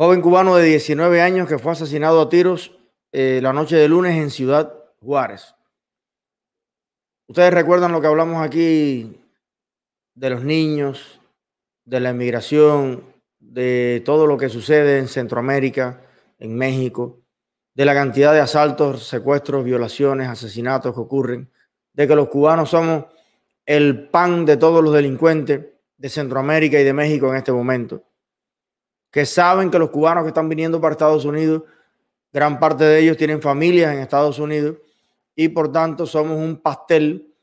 Joven cubano de 19 años que fue asesinado a tiros eh, la noche de lunes en Ciudad Juárez. Ustedes recuerdan lo que hablamos aquí de los niños, de la inmigración, de todo lo que sucede en Centroamérica, en México, de la cantidad de asaltos, secuestros, violaciones, asesinatos que ocurren, de que los cubanos somos el pan de todos los delincuentes de Centroamérica y de México en este momento, que saben que los cubanos que están viniendo para Estados Unidos, gran parte de ellos tienen familias en Estados Unidos y por tanto somos un pastel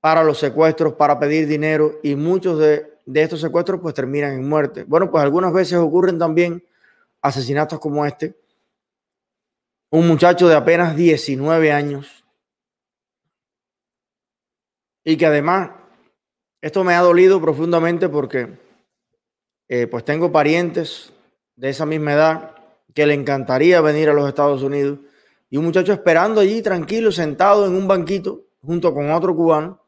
para los secuestros, para pedir dinero y muchos de, estos secuestros pues terminan en muerte. Bueno, pues algunas veces ocurren también asesinatos como este. Un muchacho de apenas 19 años y que además esto me ha dolido profundamente porque eh, pues tengo parientes de esa misma edad que le encantaría venir a los Estados Unidos y un muchacho esperando allí tranquilo, sentado en un banquito junto con otro cubano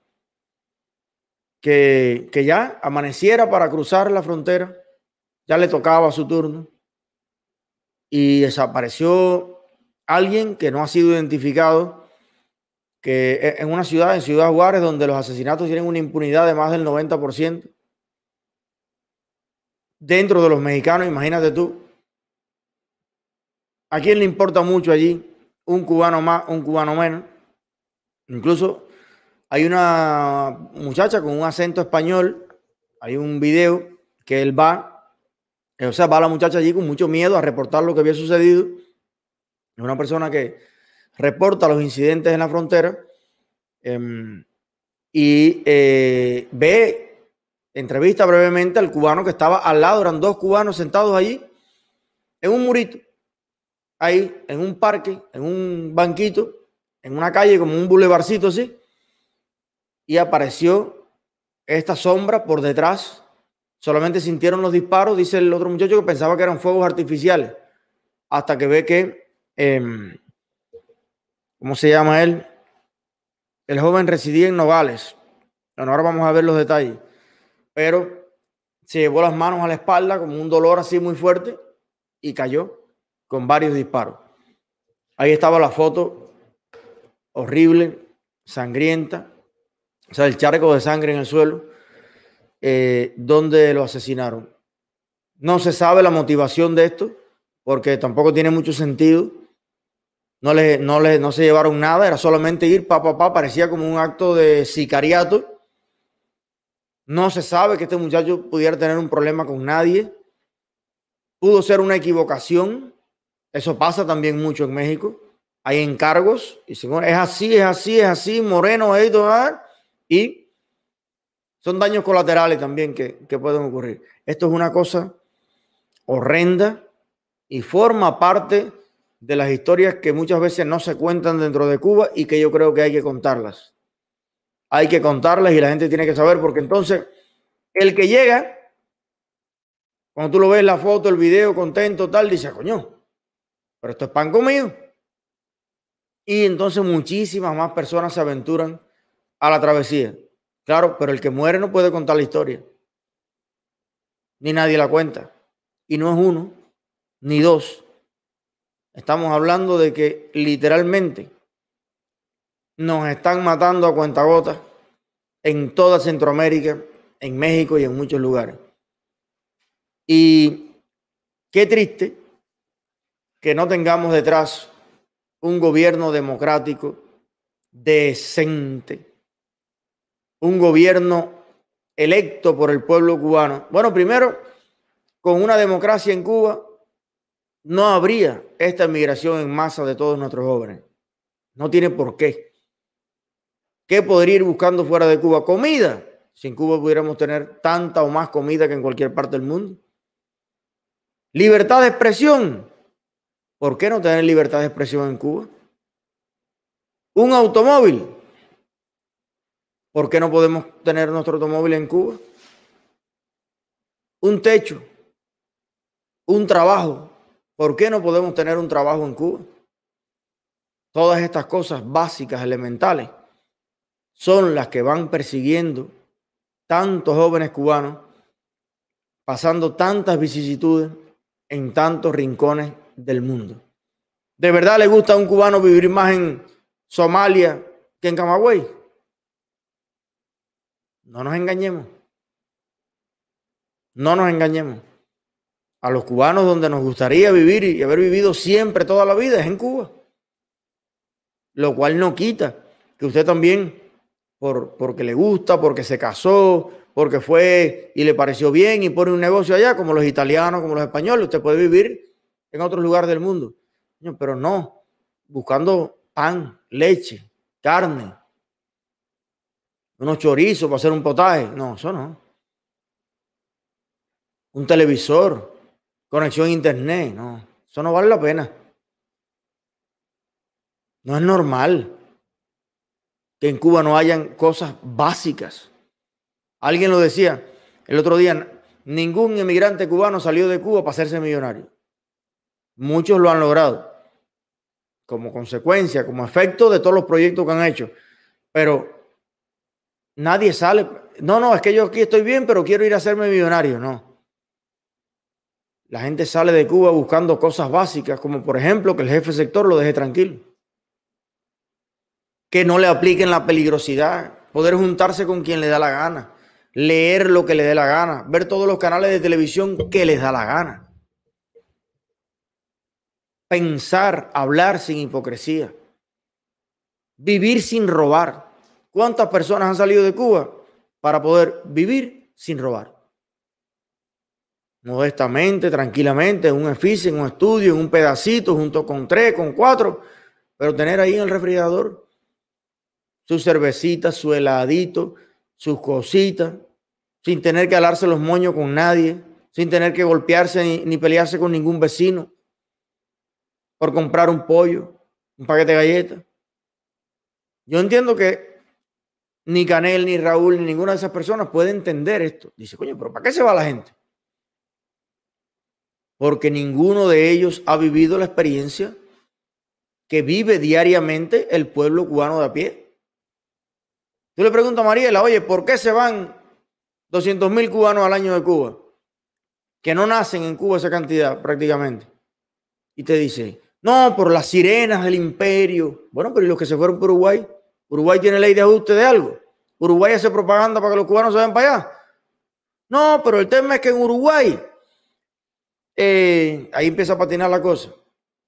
que, que ya amaneciera para cruzar la frontera, ya le tocaba su turno y desapareció alguien que no ha sido identificado que e, en una ciudad, en Ciudad Juárez, donde los asesinatos tienen una impunidad de más del 90%, dentro de los mexicanos, imagínate tú, ¿a quién le importa mucho allí un cubano más, un cubano menos? Incluso hay una muchacha con un acento español, hay un video que él va, o sea, va la muchacha allí con mucho miedo a reportar lo que había sucedido. Es una persona que reporta los incidentes en la frontera em, y eh, ve, entrevista brevemente al cubano que estaba al lado, eran dos cubanos sentados allí en un murito, ahí en un parque, en un banquito, en una calle como un bulevarcito así, y apareció esta sombra por detrás. Solamente sintieron los disparos, dice el otro muchacho que pensaba que eran fuegos artificiales, hasta que ve que em, ¿Cómo se llama él? El joven residía en Nogales. Bueno, ahora vamos a ver los detalles. Pero se llevó las manos a la espalda como un dolor así muy fuerte y cayó con varios disparos. Ahí estaba la foto horrible, sangrienta, o sea, el charco de sangre en el suelo, eh, donde lo asesinaron. No se sabe la motivación de esto, porque tampoco tiene mucho sentido no, le, no, le, no se llevaron nada, era solamente ir pa, pa, pa, parecía como un acto de sicariato. No se sabe que este muchacho pudiera tener un problema con nadie. Pudo ser una equivocación. Eso pasa también mucho en México. Hay encargos y es así, es así, es así, moreno, y son daños colaterales también que, que pueden ocurrir. Esto es una cosa horrenda y forma parte de las historias que muchas veces no se cuentan dentro de Cuba y que yo creo que hay que contarlas. Hay que contarlas y la gente tiene que saber porque entonces el que llega, cuando tú lo ves la foto, el video, contento, tal, dice, coño, pero esto es pan comido. Y entonces muchísimas más personas se aventuran a la travesía. Claro, pero el que muere no puede contar la historia. Ni nadie la cuenta. Y no es uno, ni dos, Estamos hablando de que literalmente nos están matando a cuentagotas en toda Centroamérica, en México y en muchos lugares. Y qué triste que no tengamos detrás un gobierno democrático decente, un gobierno electo por el pueblo cubano. Bueno, primero, con una democracia en Cuba no habría esta migración en masa de todos nuestros jóvenes. No tiene por qué. ¿Qué podría ir buscando fuera de Cuba? Comida. Si en Cuba pudiéramos tener tanta o más comida que en cualquier parte del mundo. Libertad de expresión. ¿Por qué no tener libertad de expresión en Cuba? Un automóvil. ¿Por qué no podemos tener nuestro automóvil en Cuba? Un techo. Un trabajo. ¿Por qué no podemos tener un trabajo en Cuba? Todas estas cosas básicas, elementales, son las que van persiguiendo tantos jóvenes cubanos, pasando tantas vicisitudes, en tantos rincones del mundo. ¿De verdad le gusta a un cubano vivir más en Somalia que en Camagüey? No nos engañemos. No nos engañemos. A los cubanos donde nos gustaría vivir y haber vivido siempre toda la vida es en Cuba. Lo cual no quita que usted también, por, porque le gusta, porque se casó, porque fue y le pareció bien y pone un negocio allá, como los italianos, como los españoles, usted puede vivir en otro lugar del mundo. Pero no, buscando pan, leche, carne, unos chorizos para hacer un potaje. No, eso no. Un televisor, conexión a internet. No, eso no vale la pena. No es normal que en Cuba no hayan cosas básicas. Alguien lo decía el otro día, ningún inmigrante cubano salió de Cuba para hacerse millonario. Muchos lo han logrado como consecuencia, como efecto de todos los proyectos que han hecho. Pero nadie sale. No, no, es que yo aquí estoy bien, pero quiero ir a hacerme millonario. No. La gente sale de Cuba buscando cosas básicas, como por ejemplo que el jefe sector lo deje tranquilo. Que no le apliquen la peligrosidad, poder juntarse con quien le da la gana, leer lo que le dé la gana, ver todos los canales de televisión que les da la gana. Pensar, hablar sin hipocresía, vivir sin robar. ¿Cuántas personas han salido de Cuba para poder vivir sin robar? Modestamente, tranquilamente, en un edificio, en un estudio, en un pedacito, junto con tres, con cuatro, pero tener ahí en el refrigerador su cervecita, su heladito, sus cositas, sin tener que alarse los moños con nadie, sin tener que golpearse ni, ni pelearse con ningún vecino por comprar un pollo, un paquete de galletas. Yo entiendo que ni Canel, ni Raúl, ni ninguna de esas personas puede entender esto. Dice, coño, pero ¿para qué se va la gente? Porque ninguno de ellos ha vivido la experiencia que vive diariamente el pueblo cubano de a pie. Tú le preguntas a Mariela, oye, ¿por qué se van 200 mil cubanos al año de Cuba? Que no nacen en Cuba esa cantidad prácticamente. Y te dice, no, por las sirenas del imperio. Bueno, pero ¿y los que se fueron por Uruguay? ¿Uruguay tiene ley de ajuste de algo? ¿Uruguay hace propaganda para que los cubanos se vayan para allá? No, pero el tema es que en Uruguay, eh, ahí empieza a patinar la cosa.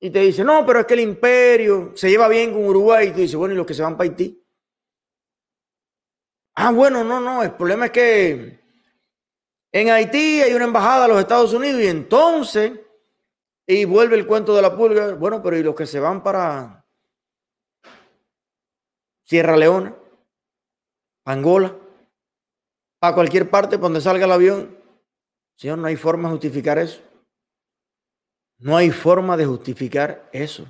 Y te dice, no, pero es que el imperio se lleva bien con Uruguay. Y tú dices, bueno, ¿y los que se van para Haití? Ah, bueno, no, no, el problema es que en Haití hay una embajada de los Estados Unidos y entonces y vuelve el cuento de la pulga. Bueno, pero ¿y los que se van para Sierra Leona, Angola, a cualquier parte donde salga el avión? Señor, no hay forma de justificar eso. No hay forma de justificar eso.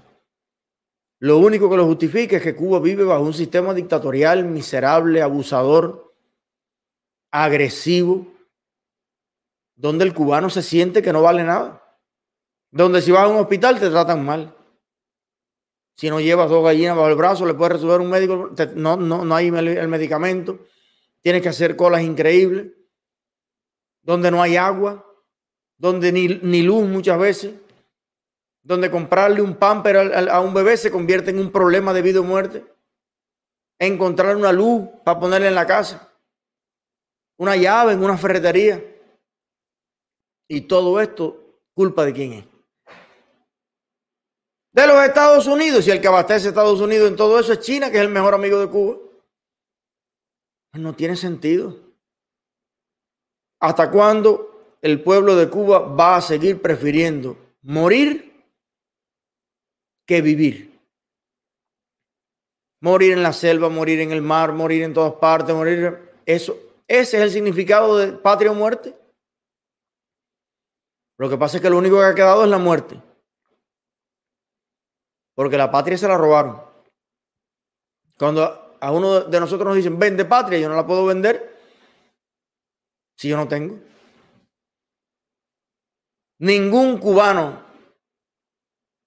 Lo único que lo justifica es que Cuba vive bajo un sistema dictatorial, miserable, abusador, agresivo, donde el cubano se siente que no vale nada. Donde si vas a un hospital te tratan mal. Si no llevas dos gallinas bajo el brazo, le puedes resolver un médico. no, no, no hay el medicamento. Tienes que hacer colas increíbles. Donde no hay agua. Donde ni, ni luz muchas veces. Donde comprarle un pamper a, un bebé se convierte en un problema de vida o muerte. Encontrar una luz para ponerle en la casa. Una llave en una ferretería. Y todo esto, culpa de quién es de los Estados Unidos y el que abastece a Estados Unidos en todo eso es China, que es el mejor amigo de Cuba. Pues no tiene sentido. ¿Hasta cuándo el pueblo de Cuba va a seguir prefiriendo morir que vivir? Morir en la selva, morir en el mar, morir en todas partes, morir. Eso, ese es el significado de patria o muerte. Lo que pasa es que lo único que ha quedado es la muerte. Porque la patria se la robaron. Cuando a uno de nosotros nos dicen, vende patria, yo no la puedo vender si yo no tengo. Ningún cubano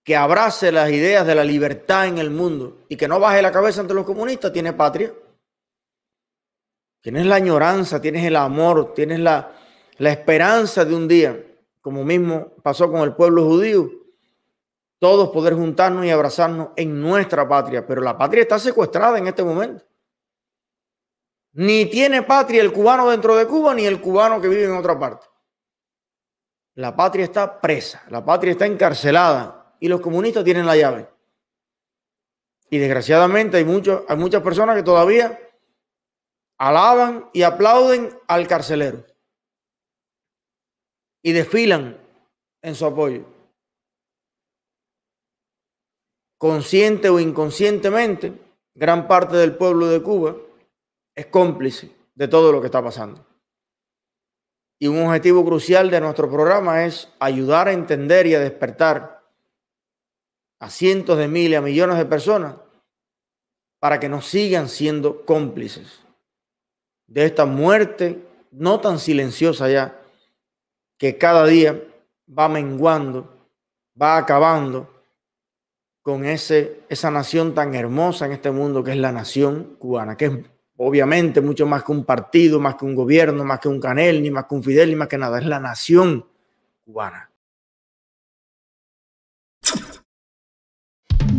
que abrace las ideas de la libertad en el mundo y que no baje la cabeza ante los comunistas tiene patria. Tienes la añoranza, tienes el amor, tienes la, la esperanza de un día como mismo pasó con el pueblo judío, todos poder juntarnos y abrazarnos en nuestra patria, pero la patria está secuestrada en este momento. Ni tiene patria el cubano dentro de Cuba, ni el cubano que vive en otra parte. La patria está presa, la patria está encarcelada y los comunistas tienen la llave. Y desgraciadamente hay, hay muchas personas que todavía alaban y aplauden al carcelero y desfilan en su apoyo. Consciente o inconscientemente, gran parte del pueblo de Cuba es cómplice de todo lo que está pasando. Y un objetivo crucial de nuestro programa es ayudar a entender y a despertar a cientos de miles, a millones de personas para que no sigan siendo cómplices de esta muerte no tan silenciosa ya, que cada día va menguando, va acabando con ese, esa nación tan hermosa en este mundo que es la nación cubana, que es obviamente mucho más que un partido, más que un gobierno, más que un Canel, ni más que un Fidel, ni más que nada, es la nación cubana.